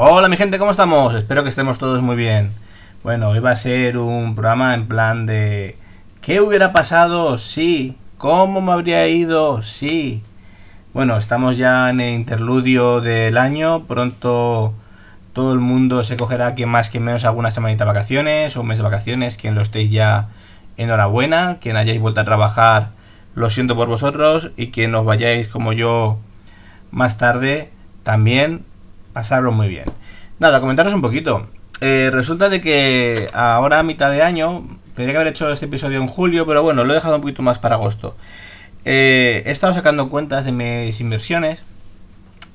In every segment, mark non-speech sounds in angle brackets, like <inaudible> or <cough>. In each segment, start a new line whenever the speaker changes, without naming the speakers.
Hola mi gente, ¿cómo estamos? Espero que estemos todos muy bien. Bueno, hoy va a ser un programa en plan de... ¿Qué hubiera pasado? Sí. ¿Cómo me habría ido? Sí. Bueno, estamos ya en el interludio del año. Pronto todo el mundo se cogerá, quien más, quien menos, alguna semanita de vacaciones o un mes de vacaciones. Quien lo estéis ya, enhorabuena. Quien hayáis vuelto a trabajar, lo siento por vosotros. Y quien os vayáis como yo más tarde, también pasarlo muy bien. Nada, comentaros un poquito. Eh, resulta de que ahora a mitad de año, tendría que haber hecho este episodio en julio, pero bueno, lo he dejado un poquito más para agosto. Eh, he estado sacando cuentas de mis inversiones.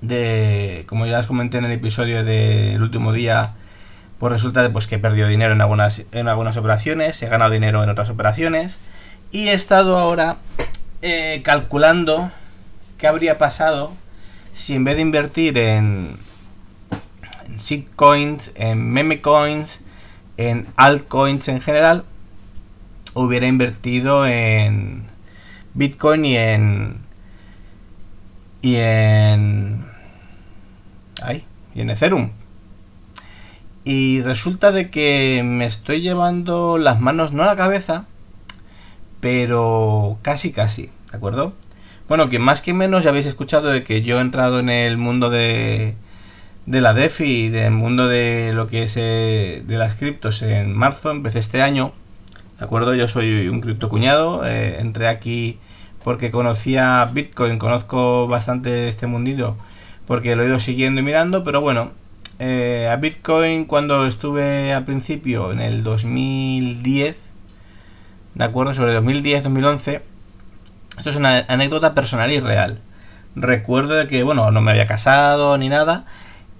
De, como ya os comenté en el episodio del último día, pues resulta de, pues, que he perdido dinero en algunas, en algunas operaciones, he ganado dinero en otras operaciones. Y he estado ahora eh, calculando qué habría pasado si en vez de invertir en, en shitcoins, en meme coins, en altcoins en general, hubiera invertido en Bitcoin y en y en ay, y en Ethereum. Y resulta de que me estoy llevando las manos no a la cabeza, pero casi casi, ¿de acuerdo? Bueno, que más que menos ya habéis escuchado de que yo he entrado en el mundo de de la DeFi y del mundo de lo que es eh, de las criptos en marzo, empecé este año. ¿De acuerdo? Yo soy un criptocuñado. Eh, entré aquí porque conocía Bitcoin, conozco bastante este mundillo porque lo he ido siguiendo y mirando, pero bueno, eh, a Bitcoin cuando estuve al principio en el 2010, ¿de acuerdo? Sobre 2010-2011, esto es una anécdota personal y real. Recuerdo que, bueno, no me había casado ni nada,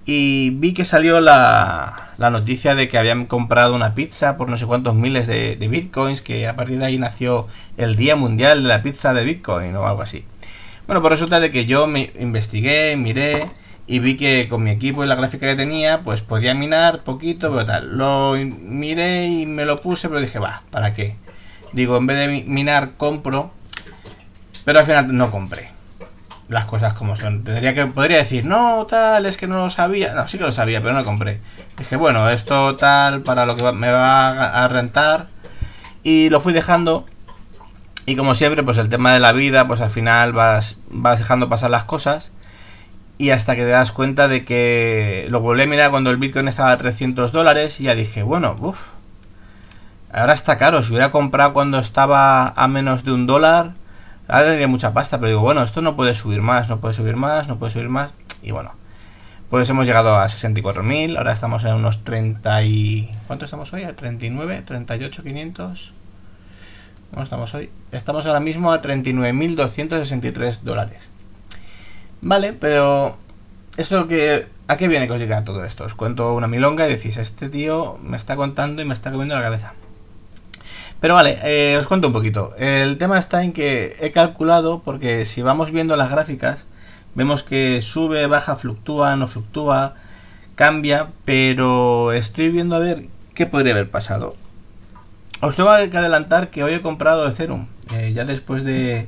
y vi que salió la, la, noticia de que habían comprado una pizza por no sé cuántos miles de, bitcoins, que a partir de ahí nació el Día Mundial de la Pizza de Bitcoin o algo así. Bueno, pues resulta de que yo me investigué, miré y vi que con mi equipo y la gráfica que tenía, pues podía minar poquito, pero tal. Lo miré y me lo puse, pero dije, va, ¿para qué? Digo, en vez de minar, compro. Pero al final no compré las cosas como son. Tendría que, podría decir, no, tal, es que no lo sabía. No, sí que lo sabía, pero no lo compré. Dije, bueno, esto tal, para lo que me va a rentar. Y lo fui dejando. Y como siempre, pues el tema de la vida, pues al final vas, vas dejando pasar las cosas. Y hasta que te das cuenta de que lo volví a mirar cuando el Bitcoin estaba a 300 dólares. Y ya dije, bueno, uff. Ahora está caro. Si hubiera comprado cuando estaba a menos de un dólar Ahora tendría mucha pasta, pero digo, bueno, esto no puede subir más, no puede subir más, no puede subir más. Y bueno, pues hemos llegado a 64.000, ahora estamos en unos 30 y... ¿Cuánto estamos hoy? ¿A 39? ¿38? ¿500? ¿Cómo estamos hoy? Estamos ahora mismo a 39.263 dólares. Vale, pero... Esto que... ¿A qué viene que os llega todo esto? Os cuento una milonga y decís, este tío me está contando y me está comiendo la cabeza. Pero vale, eh, os cuento un poquito. El tema está en que he calculado, porque si vamos viendo las gráficas, vemos que sube, baja, fluctúa, no fluctúa, cambia, pero estoy viendo a ver qué podría haber pasado. Os tengo que adelantar que hoy he comprado Ethereum, eh, ya después de,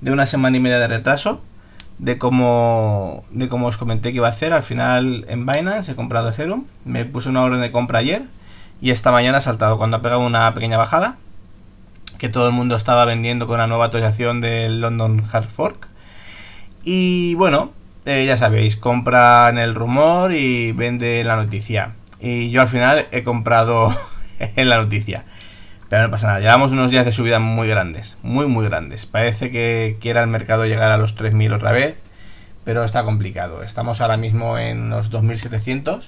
una semana y media de retraso, de como, de como os comenté que iba a hacer, al final en Binance he comprado Ethereum, me puse una orden de compra ayer y esta mañana ha saltado cuando ha pegado una pequeña bajada que todo el mundo estaba vendiendo con la nueva actualización del London Hard Fork. Y bueno, eh, ya sabéis, compra en el rumor y vende la noticia. Y yo al final he comprado <laughs> en la noticia. Pero no pasa nada, llevamos unos días de subida muy grandes, muy muy grandes. Parece que quiera el mercado llegar a los 3.000 otra vez, pero está complicado. Estamos ahora mismo en los 2.700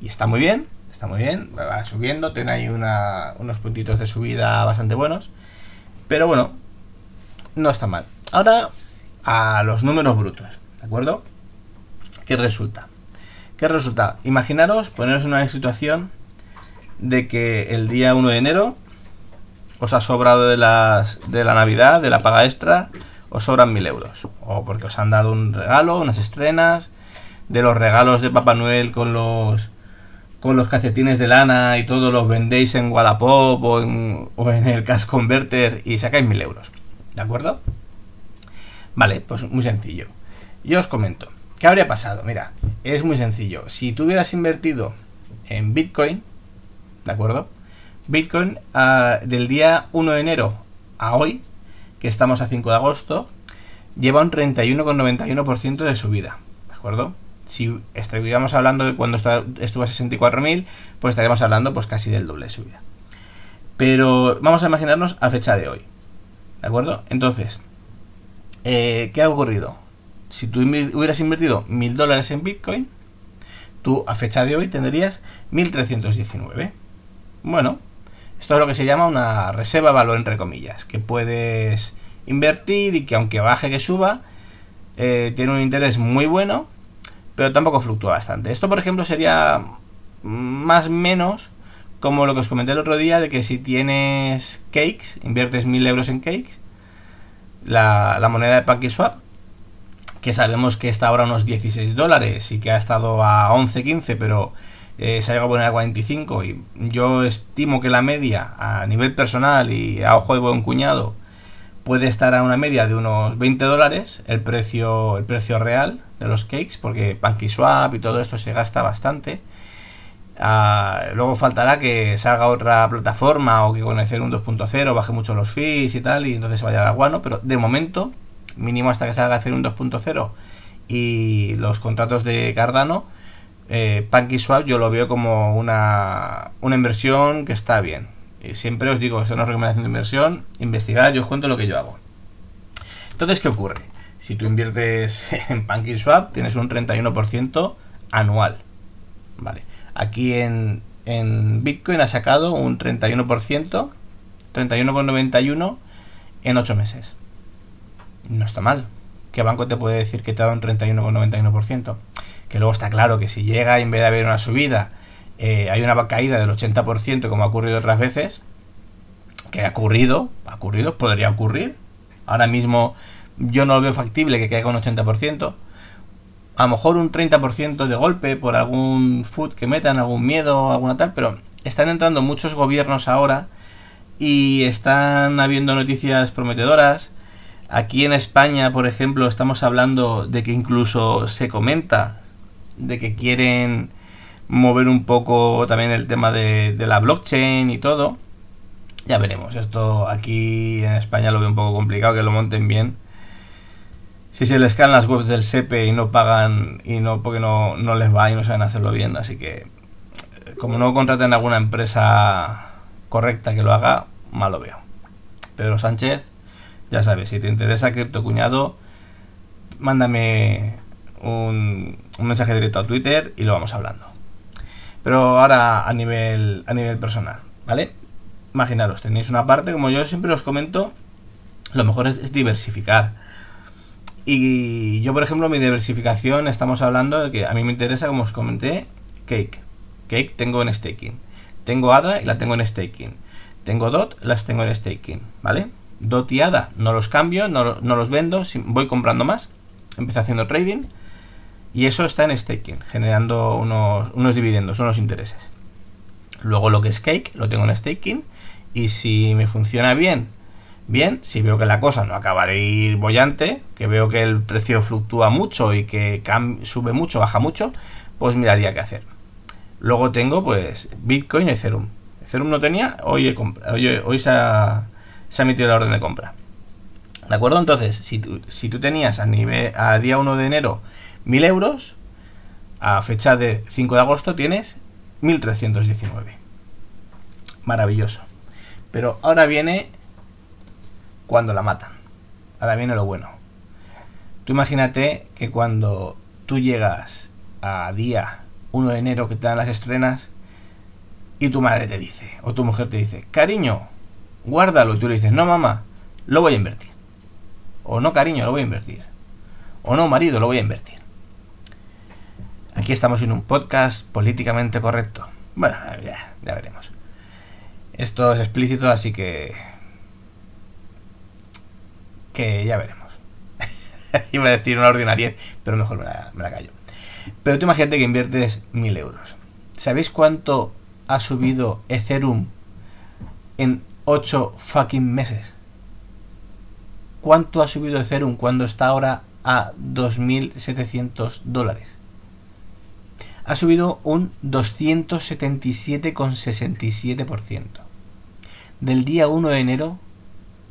y está muy bien, está muy bien, va subiendo, tiene ahí unos puntitos de subida bastante buenos, pero bueno, no está mal. Ahora a los números brutos, ¿de acuerdo? ¿Qué resulta? ¿Qué resulta? Imaginaros, poneros en una situación de que el día 1 de enero os ha sobrado de, de la Navidad, de la paga extra, os sobran mil euros. O porque os han dado un regalo, unas estrenas, de los regalos de Papá Noel con los con los calcetines de lana y todo los vendéis en Wallapop o en, o en el Cash Converter y sacáis mil euros. ¿De acuerdo? Vale, pues muy sencillo. Yo os comento. ¿Qué habría pasado? Mira, es muy sencillo. Si tú hubieras invertido en Bitcoin, ¿de acuerdo? Bitcoin ah, del día 1 de enero a hoy, que estamos a 5 de agosto, lleva un 31,91% de subida, ¿de acuerdo? Si estuviéramos hablando de cuando estuvo a 64.000, pues estaríamos hablando pues casi del doble de subida. Pero vamos a imaginarnos a fecha de hoy, ¿de acuerdo? Entonces, eh, ¿qué ha ocurrido? Si tú hubieras invertido 1.000 dólares en Bitcoin, tú a fecha de hoy tendrías 1.319. Bueno, esto es lo que se llama una reserva valor, entre comillas, que puedes invertir y que aunque baje que suba, eh, tiene un interés muy bueno, pero tampoco fluctúa bastante. Esto, por ejemplo, sería más menos como lo que os comenté el otro día de que si tienes cakes, inviertes 1000 euros en cakes, la, la moneda de PancakeSwap, que sabemos que está ahora a unos 16 dólares y que ha estado a 11, 15, pero eh, se ha llegado a poner a 45 y yo estimo que la media a nivel personal y a ojo de buen cuñado puede estar a una media de unos 20 dólares el precio, el precio real de los cakes porque PancakeSwap y todo esto se gasta bastante. Ah, luego faltará que salga otra plataforma o que con el un 2.0 baje mucho los fees y tal y entonces vaya al guano, pero de momento, mínimo hasta que salga un 2.0 y los contratos de Cardano, eh, PancakeSwap yo lo veo como una, una inversión que está bien. Y siempre os digo, esto no es recomendación de inversión, investigar, yo os cuento lo que yo hago. Entonces, ¿qué ocurre? Si tú inviertes <laughs> en PancakeSwap, tienes un 31% anual. Vale. Aquí en, en Bitcoin ha sacado un 31%, 31,91 en 8 meses. No está mal. ¿Qué banco te puede decir que te da un 31,91%? que luego está claro que si llega en vez de haber una subida eh, hay una caída del 80% como ha ocurrido otras veces, que ha ocurrido, ha ocurrido, podría ocurrir. Ahora mismo yo no lo veo factible que caiga un 80%. A lo mejor un 30% de golpe por algún food que metan, algún miedo, alguna tal, pero están entrando muchos gobiernos ahora y están habiendo noticias prometedoras. Aquí en España, por ejemplo, estamos hablando de que incluso se comenta, de que quieren mover un poco también el tema de, la blockchain y todo. Ya veremos, esto aquí en España lo veo un poco complicado que lo monten bien. Si se les caen las webs del SEPE y no pagan y no porque no, no les va y no saben hacerlo bien, así que como no contraten alguna empresa correcta que lo haga, mal lo veo. Pedro Sánchez, ya sabes, si te interesa cripto cuñado, mándame un, mensaje directo a Twitter y lo vamos hablando. Pero ahora a nivel, a nivel personal, ¿vale? Imaginaros, tenéis una parte, como yo siempre os comento, lo mejor es, diversificar. Y yo, por ejemplo, mi diversificación, estamos hablando de que a mí me interesa, como os comenté, Cake. Cake tengo en staking. Tengo ADA y la tengo en staking. Tengo DOT, las tengo en staking, ¿vale? DOT y ADA no los cambio, no, no los vendo, voy comprando más. Empecé haciendo trading y eso está en staking, generando unos, unos dividendos, unos intereses. Luego lo que es cake lo tengo en staking y si me funciona bien, bien, si veo que la cosa no acaba de ir bollante, que veo que el precio fluctúa mucho y que sube mucho, baja mucho, pues miraría qué hacer. Luego tengo pues Bitcoin y Ethereum. Ethereum no tenía, hoy, hoy, se, ha, se emitido la orden de compra. ¿De acuerdo? Entonces, si tú, si tú tenías a, nivel, a día 1 de enero 1000 euros, a fecha de 5 de agosto tienes 1319. Maravilloso. Pero ahora viene cuando la matan. Ahora viene lo bueno. Tú imagínate que cuando tú llegas a día 1 de enero que te dan las estrenas y tu madre te dice, o tu mujer te dice, cariño, guárdalo. Y tú le dices, no mamá, lo voy a invertir. O no cariño, lo voy a invertir. O no marido, lo voy a invertir. Aquí estamos en un podcast políticamente correcto. Bueno, ya, ya veremos. Esto es explícito, así que... Que ya veremos. <laughs> Iba a decir una ordinaria, pero mejor me la, me la callo. Pero tú imagínate que inviertes mil euros. ¿Sabéis cuánto ha subido Ethereum en 8 fucking meses? ¿Cuánto ha subido Ethereum cuando está ahora a 2.700 dólares? Ha subido un 277,67%. Del día 1 de enero,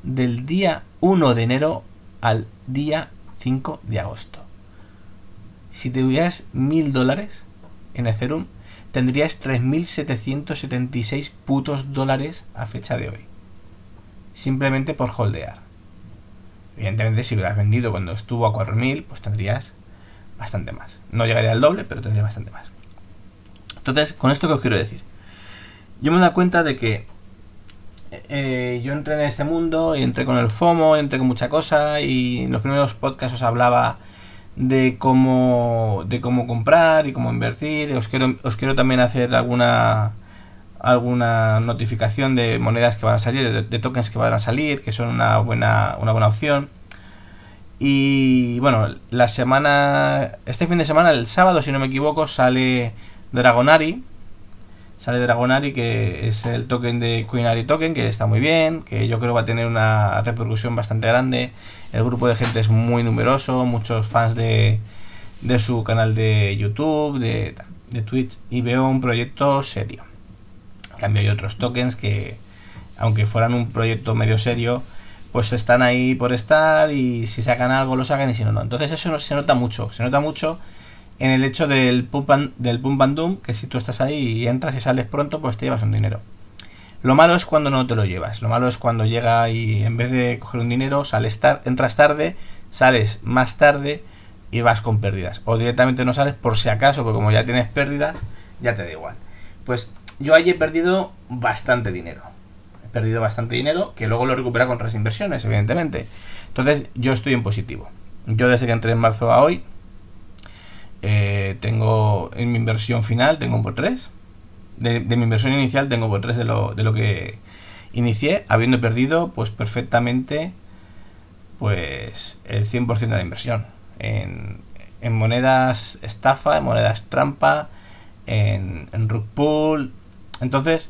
del día 1 de enero al día 5 de agosto. Si te tuvieras 1.000 dólares en Ethereum, tendrías 3.776 putos dólares a fecha de hoy. Simplemente por holdear. Evidentemente, si hubieras vendido cuando estuvo a 4.000, pues tendrías bastante más. No llegaría al doble, pero tendrías bastante más. Entonces, con esto que os quiero decir. Yo me doy cuenta de que eh, yo entré en este mundo y entré con el FOMO, entré con mucha cosa y en los primeros podcasts os hablaba de cómo de cómo comprar y cómo invertir. Os quiero, os quiero también hacer alguna alguna notificación de monedas que van a salir, de, tokens que van a salir, que son una buena, una buena opción. Y bueno, la semana, este fin de semana, el sábado, si no me equivoco, sale Dragonari. Sale Dragonari, que es el token de Queenary Token, que está muy bien, que yo creo va a tener una repercusión bastante grande el grupo de gente es muy numeroso, muchos fans de, de su canal de YouTube, de, de Twitch, y veo un proyecto serio. En cambio hay otros tokens que, aunque fueran un proyecto medio serio, pues están ahí por estar y si sacan algo lo sacan y si no, no. Entonces eso se nota mucho, se nota mucho en el hecho del pump and, del pump and doom, que si tú estás ahí y entras y sales pronto, pues te llevas un dinero. Lo malo es cuando no te lo llevas. Lo malo es cuando llega y en vez de coger un dinero, sales entras tarde, sales más tarde y vas con pérdidas. O directamente no sales por si acaso, porque como ya tienes pérdidas, ya te da igual. Pues yo ahí he perdido bastante dinero. He perdido bastante dinero que luego lo recupera con otras inversiones, evidentemente. Entonces yo estoy en positivo. Yo desde que entré en marzo a hoy, eh, tengo en mi inversión final, tengo por 3 de, mi inversión inicial tengo por tres de lo, de lo que inicié, habiendo perdido pues perfectamente pues el 100% de la inversión. En, monedas estafa, en monedas trampa, en, en rug pull. Entonces,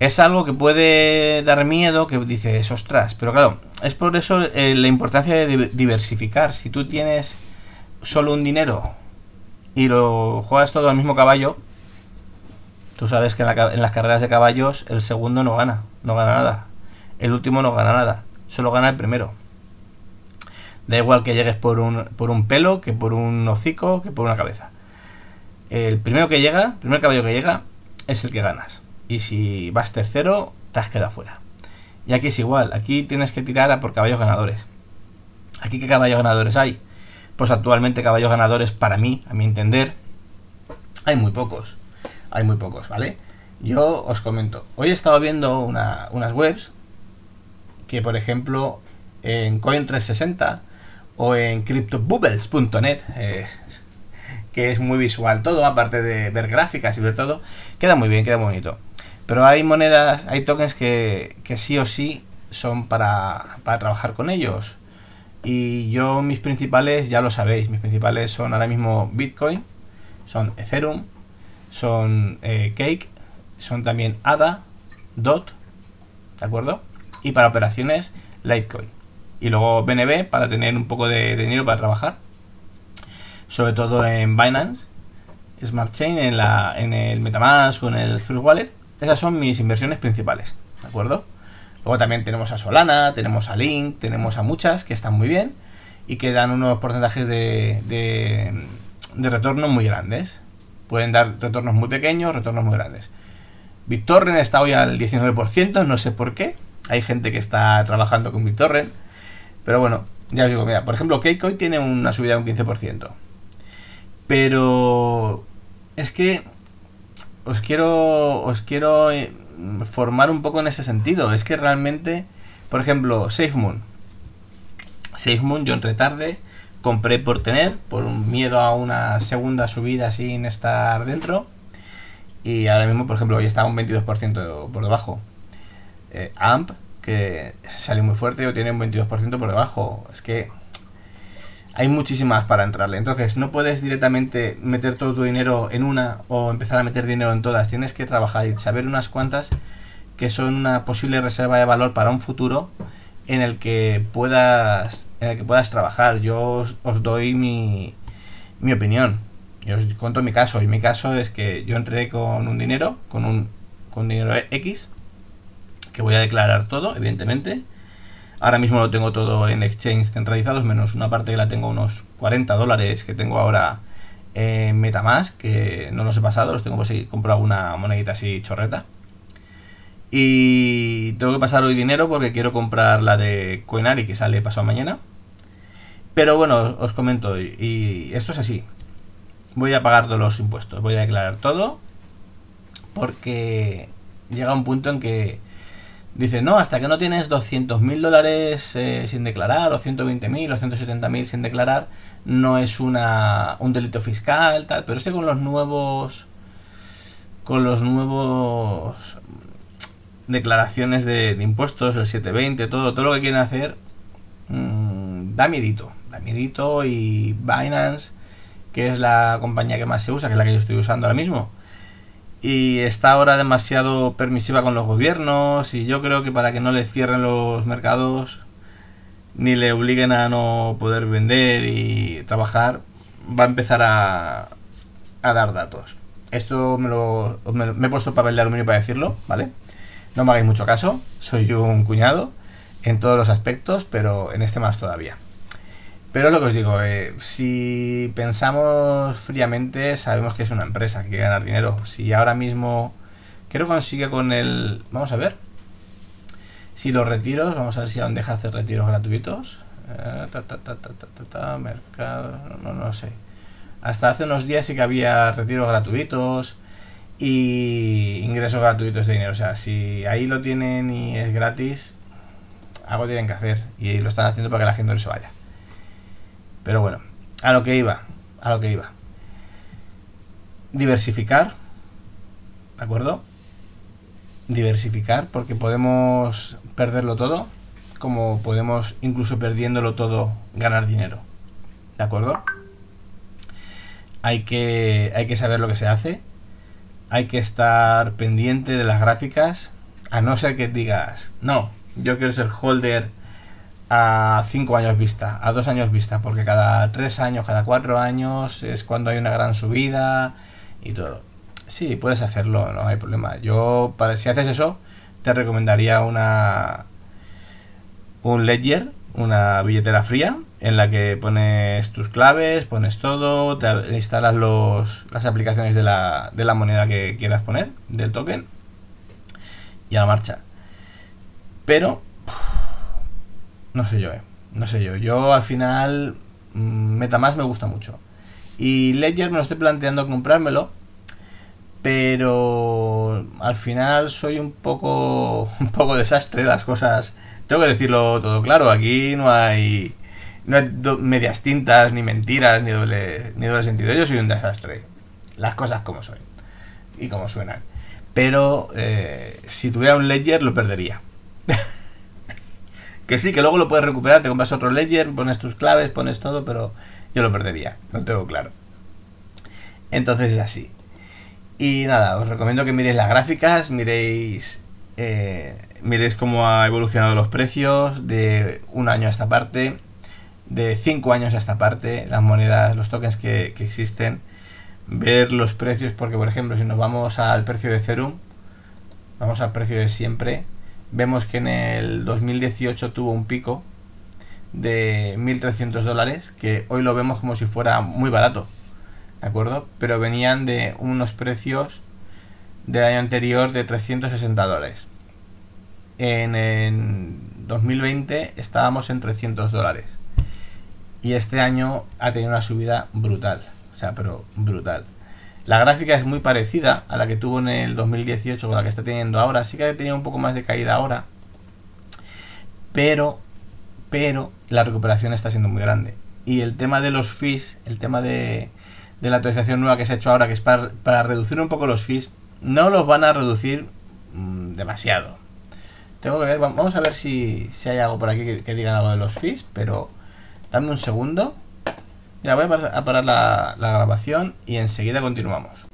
es algo que puede dar miedo, que dices, ostras, pero claro, es por eso eh, la importancia de diversificar. Si tú tienes solo un dinero y lo juegas todo al mismo caballo, Tú sabes que en, las carreras de caballos el segundo no gana, no gana nada. El último no gana nada, solo gana el primero. Da igual que llegues por un, por un pelo, que por un hocico, que por una cabeza. El primero que llega, el primer caballo que llega, es el que ganas. Y si vas tercero, te has quedado fuera. Y aquí es igual, aquí tienes que tirar a por caballos ganadores. ¿Aquí qué caballos ganadores hay? Pues actualmente caballos ganadores para mí, a mi entender, hay muy pocos hay muy pocos, ¿vale? Yo os comento, hoy he estado viendo unas webs que, por ejemplo, en Coin360 o en CryptoBubbles.net, eh, que es muy visual todo, aparte de ver gráficas y ver todo, queda muy bien, queda bonito. Pero hay monedas, hay tokens que, que sí o sí son para, para trabajar con ellos. Y yo mis principales, ya lo sabéis, mis principales son ahora mismo Bitcoin, son Ethereum, son eh, Cake, son también ADA, DOT, ¿de acuerdo? Y para operaciones Litecoin. Y luego BNB para tener un poco de, dinero para trabajar. Sobre todo en Binance, Smart Chain, en, la, en el Metamask o en el Through Wallet. Esas son mis inversiones principales, ¿de acuerdo? Luego también tenemos a Solana, tenemos a Link, tenemos a muchas que están muy bien y que dan unos porcentajes de, de, de retorno muy grandes. Pueden dar retornos muy pequeños, retornos muy grandes. BitTorrent está hoy al 19%, no sé por qué. Hay gente que está trabajando con BitTorrent. Pero bueno, ya os digo, mira, por ejemplo, Keikoin tiene una subida de un 15%. Pero es que os quiero os quiero eh, formar un poco en ese sentido. Es que realmente, por ejemplo, SafeMoon. SafeMoon yo entré tarde compré por tener, por un miedo a una segunda subida sin estar dentro. Y ahora mismo, por ejemplo, hoy está un 22% por debajo. Eh, AMP, que salió muy fuerte, o tiene un 22% por debajo. Es que hay muchísimas para entrarle. Entonces, no puedes directamente meter todo tu dinero en una o empezar a meter dinero en todas. Tienes que trabajar y saber unas cuantas que son una posible reserva de valor para un futuro en el que puedas en el que puedas trabajar. Yo os, doy mi, mi opinión. Yo os cuento mi caso. Y mi caso es que yo entré con un dinero, con un con dinero X, que voy a declarar todo, evidentemente Ahora mismo lo tengo todo en exchange centralizados, menos una parte que la tengo unos 40 dólares que tengo ahora en Metamask, que no los he pasado, los tengo por si compro alguna monedita así chorreta. Y tengo que pasar hoy dinero porque quiero comprar la de Coinari que sale pasado mañana. Pero bueno, os comento, y esto es así. Voy a pagar todos los impuestos, voy a declarar todo. Porque llega un punto en que Dice, no, hasta que no tienes 200 mil dólares eh, sin declarar, o 120 mil, o 170 mil sin declarar, no es una, un delito fiscal, tal. Pero este con los nuevos. Con los nuevos. Declaraciones de, impuestos, el 720, todo, todo lo que quieren hacer, mmm, da miedito. Da miedito y Binance, que es la compañía que más se usa, que es la que yo estoy usando ahora mismo y está ahora demasiado permisiva con los gobiernos y yo creo que para que no le cierren los mercados ni le obliguen a no poder vender y trabajar, va a empezar a, a dar datos. Esto me lo me, he puesto papel de aluminio para decirlo, ¿vale? No me hagáis mucho caso, soy un cuñado en todos los aspectos, pero en este más todavía. Pero lo que os digo, eh, si pensamos fríamente, sabemos que es una empresa que quiere ganar dinero. Si ahora mismo, ¿qué lo consigue con el... Vamos a ver. Si los retiros, vamos a ver si aún deja hacer retiros gratuitos. Eh, mercado, no, no, sé. Hasta hace unos días sí que había retiros gratuitos y ingresos gratuitos de dinero. O sea, si ahí lo tienen y es gratis, algo tienen que hacer. Y lo están haciendo para que la gente no se vaya. Pero bueno, a lo que iba, a lo que iba. Diversificar, ¿de acuerdo? Diversificar porque podemos perderlo todo, como podemos incluso perdiéndolo todo ganar dinero. ¿De acuerdo? Hay que, hay que saber lo que se hace, hay que estar pendiente de las gráficas, a no ser que digas, no, yo quiero ser holder a 5 años vista, a 2 años vista, porque cada 3 años, cada 4 años es cuando hay una gran subida y todo. Sí, puedes hacerlo, no hay problema. Yo, si haces eso, te recomendaría una un Ledger, una billetera fría, en la que pones tus claves, pones todo, te instalas los, las aplicaciones de la, de la moneda que quieras poner, del token, y a la marcha. Pero no sé yo, eh. No sé yo. Yo al final mm, MetaMask me gusta mucho. Y Ledger me lo estoy planteando comprármelo. Pero al final soy un poco <laughs> un poco desastre las cosas. Tengo que decirlo todo claro, aquí no hay no hay medias tintas ni mentiras ni doble ni doble sentido. Yo soy un desastre. Las cosas como son y como suenan. Pero eh, si tuviera un Ledger lo perdería. <laughs> Que sí, que luego lo puedes recuperar, te compras otro Ledger, pones tus claves, pones todo, pero yo lo perdería, no tengo claro. Entonces es así. Y nada, os recomiendo que miréis las gráficas, miréis, eh, miréis cómo ha evolucionado los precios de un año a esta parte, de cinco años a esta parte, las monedas, los tokens que, existen, ver los precios, porque por ejemplo, si nos vamos al precio de Ethereum, vamos al precio de siempre, vemos que en el 2018 tuvo un pico de 1.300 dólares, que hoy lo vemos como si fuera muy barato, ¿de acuerdo? Pero venían de unos precios del año anterior de 360 dólares. En, 2020 estábamos en 300 dólares. Y este año ha tenido una subida brutal. O sea, pero brutal. La gráfica es muy parecida a la que tuvo en el 2018 con la que está teniendo ahora. Sí que ha tenido un poco más de caída ahora. Pero, pero la recuperación está siendo muy grande. y el tema de los fees, el tema de, de la actualización nueva que se ha hecho ahora, que es para, reducir un poco los fees, no los van a reducir mmm, demasiado. Tengo que ver, vamos a ver si, si hay algo por aquí que, que digan algo de los fees, pero dame un segundo. Mira, voy a parar la, grabación y enseguida continuamos.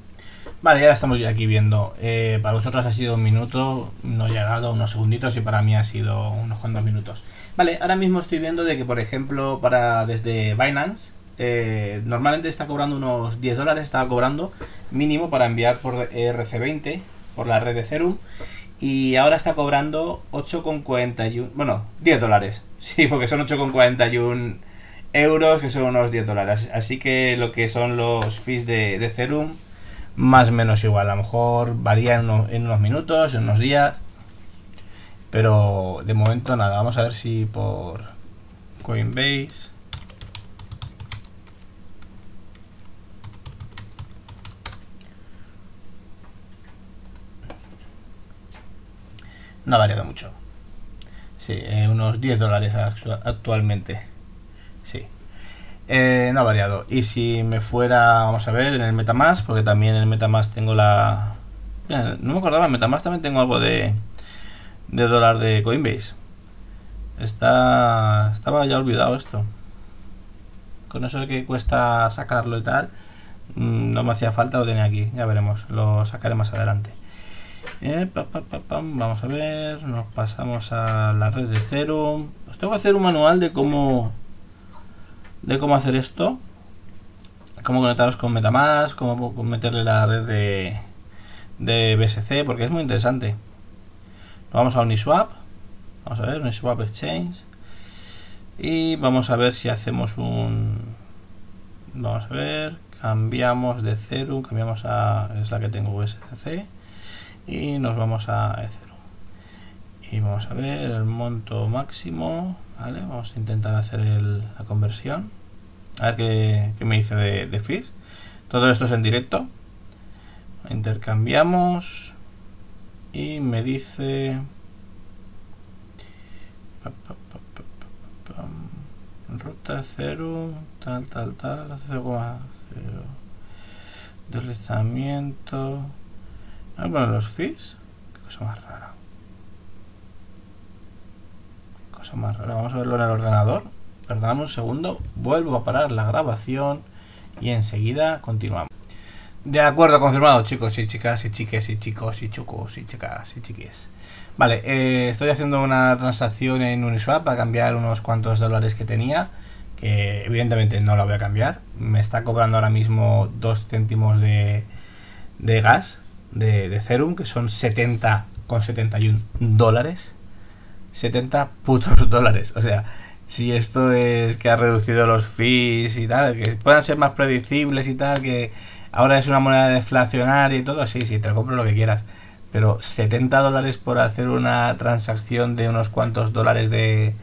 Vale, ya estamos aquí viendo. Eh, para vosotros ha sido un minuto, no he llegado, unos segunditos y para mí ha sido unos cuantos minutos. Vale, ahora mismo estoy viendo de que, por ejemplo, para desde Binance, eh, normalmente está cobrando unos 10 dólares, estaba cobrando mínimo para enviar por RC20, por la red de Ethereum, y ahora está cobrando 8,41, bueno, 10 dólares, <laughs> sí, porque son 8,41 euros, que son unos 10 dólares. Así que lo que son los fees de, de Ethereum, más o menos igual, a lo mejor varía en unos, en unos minutos, en unos días. Pero de momento nada, vamos a ver si por Coinbase. No ha variado mucho. Sí, eh, unos 10 dólares actualmente. Eh, no ha variado. Y si me fuera, vamos a ver, en el Metamask, porque también en el Metamask tengo la... No me acordaba, en Metamask también tengo algo de, de dólar de Coinbase. Está, estaba ya olvidado esto. Con eso que cuesta sacarlo y tal, mm, no me hacía falta, lo tenía aquí. Ya veremos, lo sacaré más adelante. Eh, Vamos a ver, nos pasamos a la red de Ethereum. Os tengo que hacer un manual de cómo de cómo hacer esto. Cómo conectaros con Metamask, cómo meterle la red de, de BSC, porque es muy interesante. Vamos a Uniswap. Vamos a ver, Uniswap Exchange. Y vamos a ver si hacemos un... Vamos a ver, cambiamos de Ethereum, cambiamos a... es la que tengo USDC. Y nos vamos a. Y vamos a ver el monto máximo. ¿vale? Vamos a intentar hacer el, la conversión. A ver qué, qué me dice de, de fees. Todo esto es en directo. Intercambiamos y me dice ruta 0 tal tal tal 0,0 deslizamiento ah, bueno los fees qué cosa más rara cosa más rara vamos a verlo en el ordenador perdonamos un segundo vuelvo a parar la grabación y enseguida continuamos de acuerdo, confirmado, chicos y chicas y chiques y chicos y chucos y chicas y chiques. Vale, eh, estoy haciendo una transacción en Uniswap para cambiar unos cuantos dólares que tenía, que evidentemente no la voy a cambiar. Me está cobrando ahora mismo 2 céntimos de, de gas de, de Ethereum, que son 70,71 dólares. 70 putos <laughs> dólares. O sea, si esto es que ha reducido los fees y tal, que puedan ser más predecibles y tal, que ahora es una moneda deflacionaria y todo, sí, sí, te lo compro lo que quieras. Pero 70 dólares por hacer una transacción de unos cuantos dólares de...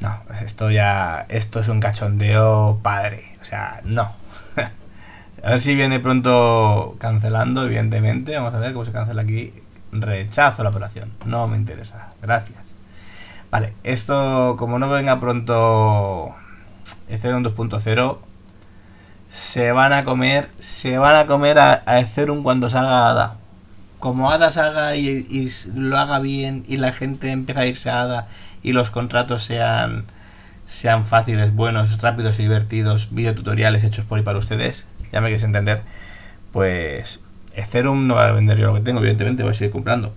No, esto ya... Esto es un cachondeo padre. O sea, no. <laughs> a ver si viene pronto cancelando, evidentemente. Vamos a ver cómo se cancela aquí. Rechazo la operación. No me interesa. Gracias. Vale, esto como no venga pronto Ethereum 2.0 se van a comer, se van a comer a, Ethereum cuando salga ADA. Como ADA salga y, y, lo haga bien y la gente empieza a irse a ADA y los contratos sean, sean fáciles, buenos, rápidos y divertidos, videotutoriales hechos por y para ustedes, ya me quieres entender, pues Ethereum no va a vender yo lo que tengo, evidentemente voy a seguir comprando.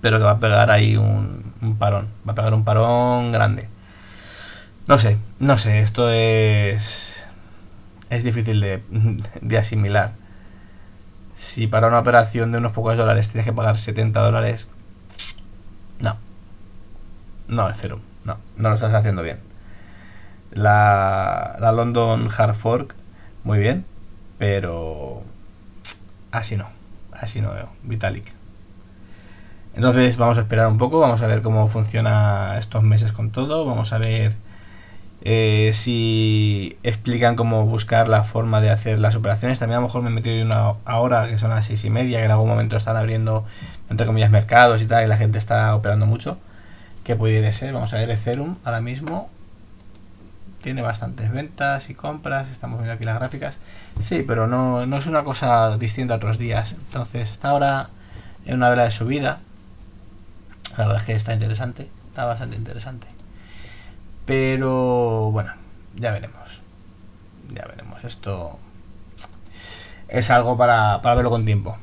Pero que va a pegar ahí un, parón, va a pegar un parón grande. No sé, no sé, esto es es difícil de, <laughs> de, asimilar. Si para una operación de unos pocos dólares tienes que pagar 70 dólares, no. No, cero. No, no lo estás haciendo bien. La, la London Hard Fork, muy bien, pero así no. Así no veo. Vitalik. Entonces vamos a esperar un poco, vamos a ver cómo funciona estos meses con todo, vamos a ver eh, si explican cómo buscar la forma de hacer las operaciones. También a lo mejor me he metido una hora, que son las seis y media, que en algún momento están abriendo, entre comillas, mercados y tal, y la gente está operando mucho. ¿Qué pudiera ser? Vamos a ver Ethereum ahora mismo. Tiene bastantes ventas y compras, estamos viendo aquí las gráficas. Sí, pero no, no es una cosa distinta a otros días. Entonces está ahora en una vela de subida. La verdad es que está interesante, está bastante interesante. Pero bueno, ya veremos. Ya veremos. Esto es algo para, para verlo con tiempo.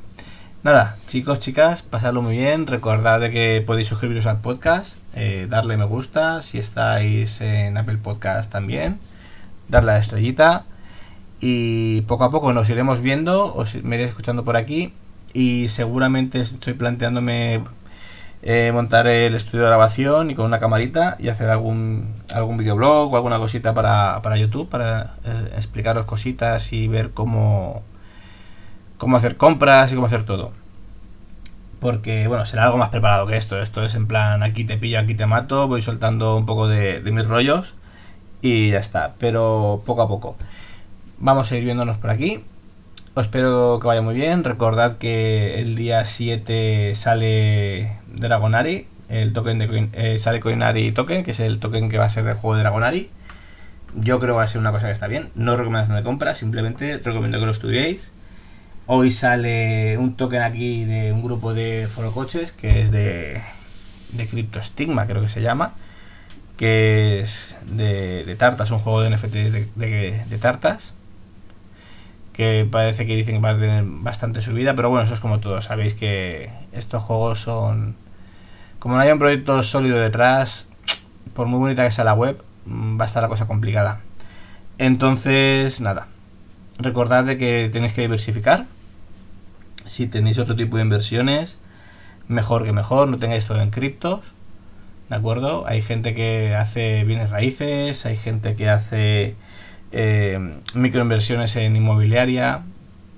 Nada, chicos, chicas, pasadlo muy bien. Recordad de que podéis suscribiros al podcast, eh, darle me gusta si estáis en Apple Podcast también, darle la estrellita y poco a poco nos iremos viendo, os me iréis escuchando por aquí y seguramente estoy planteándome eh, montar el estudio de grabación y con una camarita y hacer algún, algún videoblog o alguna cosita para, para YouTube, para eh, explicaros cositas y ver cómo cómo hacer compras y cómo hacer todo. Porque, bueno, será algo más preparado que esto. Esto es en plan, aquí te pillo, aquí te mato, voy soltando un poco de, mis rollos y ya está. Pero poco a poco. Vamos a ir viéndonos por aquí. Os espero que vaya muy bien. Recordad que el día 7 sale Dragonari. El token de eh, sale Coinari Token, que es el token que va a ser del juego de Dragonari. Yo creo que va a ser una cosa que está bien. No recomendación de compra, simplemente recomiendo que lo estudiéis. Hoy sale un token aquí de un grupo de forocoches que es de, de Crypto Stigma, creo que se llama. Que es de, tartas, un juego de NFT de, tartas. Que parece que dicen que va a tener bastante subida, pero bueno, eso es como todo. Sabéis que estos juegos son. Como no hay un proyecto sólido detrás, por muy bonita que sea la web, va a estar la cosa complicada. Entonces, nada. Recordad de que tenéis que diversificar si tenéis otro tipo de inversiones, mejor que mejor, no tengáis todo en criptos. ¿De acuerdo? Hay gente que hace bienes raíces, hay gente que hace eh, microinversiones en inmobiliaria.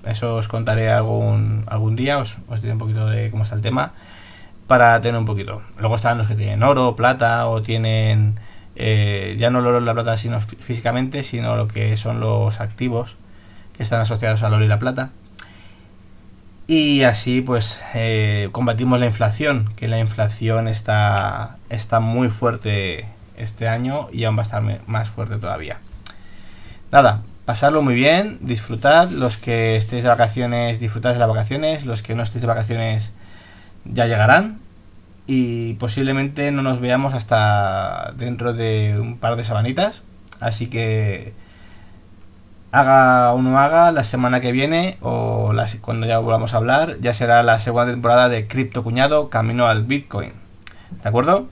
Eso os contaré algún, algún día, os, os diré un poquito de cómo está el tema, para tener un poquito. Luego están los que tienen oro, plata o tienen eh, ya no el oro y la plata sino físicamente, sino lo que son los activos están asociados al oro y la plata. Y así pues eh, combatimos la inflación, que la inflación está, está muy fuerte este año y aún va a estar más fuerte todavía. Nada, pasarlo muy bien, disfrutad, los que estéis de vacaciones, disfrutad de las vacaciones, los que no estéis de vacaciones ya llegarán y posiblemente no nos veamos hasta dentro de un par de sabanitas, así que haga o no haga, la semana que viene o cuando ya volvamos a hablar, ya será la segunda temporada de Cripto Cuñado Camino al Bitcoin. ¿De acuerdo?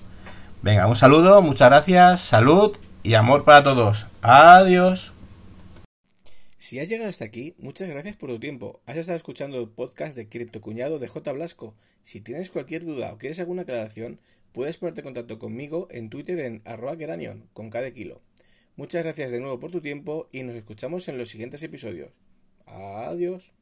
Venga, un saludo, muchas gracias, salud y amor para todos. Adiós.
Si has llegado hasta aquí, muchas gracias por tu tiempo. Has estado escuchando el podcast de Cripto Cuñado de J. Blasco. Si tienes cualquier duda o quieres alguna aclaración, puedes ponerte en contacto conmigo en Twitter en arroba con cada kilo. Muchas gracias de nuevo por tu tiempo y nos escuchamos en los siguientes episodios. Adiós.